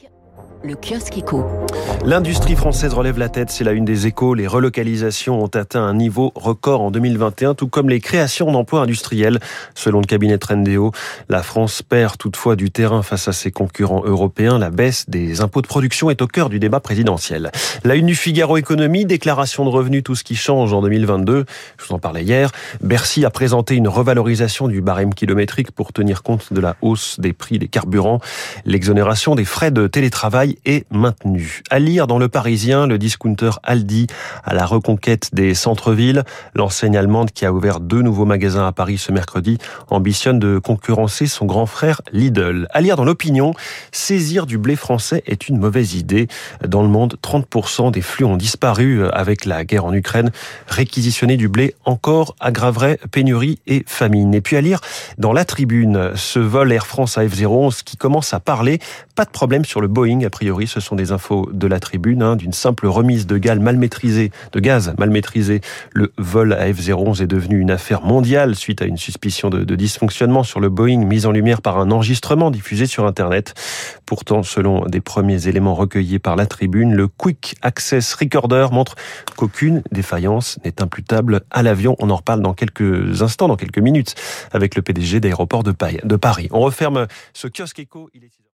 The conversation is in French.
kill. Le kiosque éco. L'industrie française relève la tête, c'est la une des échos. Les relocalisations ont atteint un niveau record en 2021, tout comme les créations d'emplois industriels. Selon le cabinet Trendéo, la France perd toutefois du terrain face à ses concurrents européens. La baisse des impôts de production est au cœur du débat présidentiel. La une du Figaro Économie, déclaration de revenus, tout ce qui change en 2022. Je vous en parlais hier. Bercy a présenté une revalorisation du barème kilométrique pour tenir compte de la hausse des prix des carburants. L'exonération des frais de télétravail est maintenu. À lire dans le Parisien, le discounter Aldi à la reconquête des centres-villes. L'enseigne allemande qui a ouvert deux nouveaux magasins à Paris ce mercredi ambitionne de concurrencer son grand frère Lidl. À lire dans l'opinion, saisir du blé français est une mauvaise idée. Dans le monde, 30% des flux ont disparu avec la guerre en Ukraine. Réquisitionner du blé encore aggraverait pénurie et famine. Et puis à lire dans la tribune, ce vol Air France à F011 qui commence à parler. Pas de problème sur le Boeing a priori, ce sont des infos de la tribune, hein, d'une simple remise de gaz mal maîtrisé, de gaz mal maîtrisé. Le vol à F-011 est devenu une affaire mondiale suite à une suspicion de, de dysfonctionnement sur le Boeing mise en lumière par un enregistrement diffusé sur Internet. Pourtant, selon des premiers éléments recueillis par la tribune, le Quick Access Recorder montre qu'aucune défaillance n'est imputable à l'avion. On en reparle dans quelques instants, dans quelques minutes, avec le PDG d'aéroport de Paris. On referme ce kiosque éco. Il est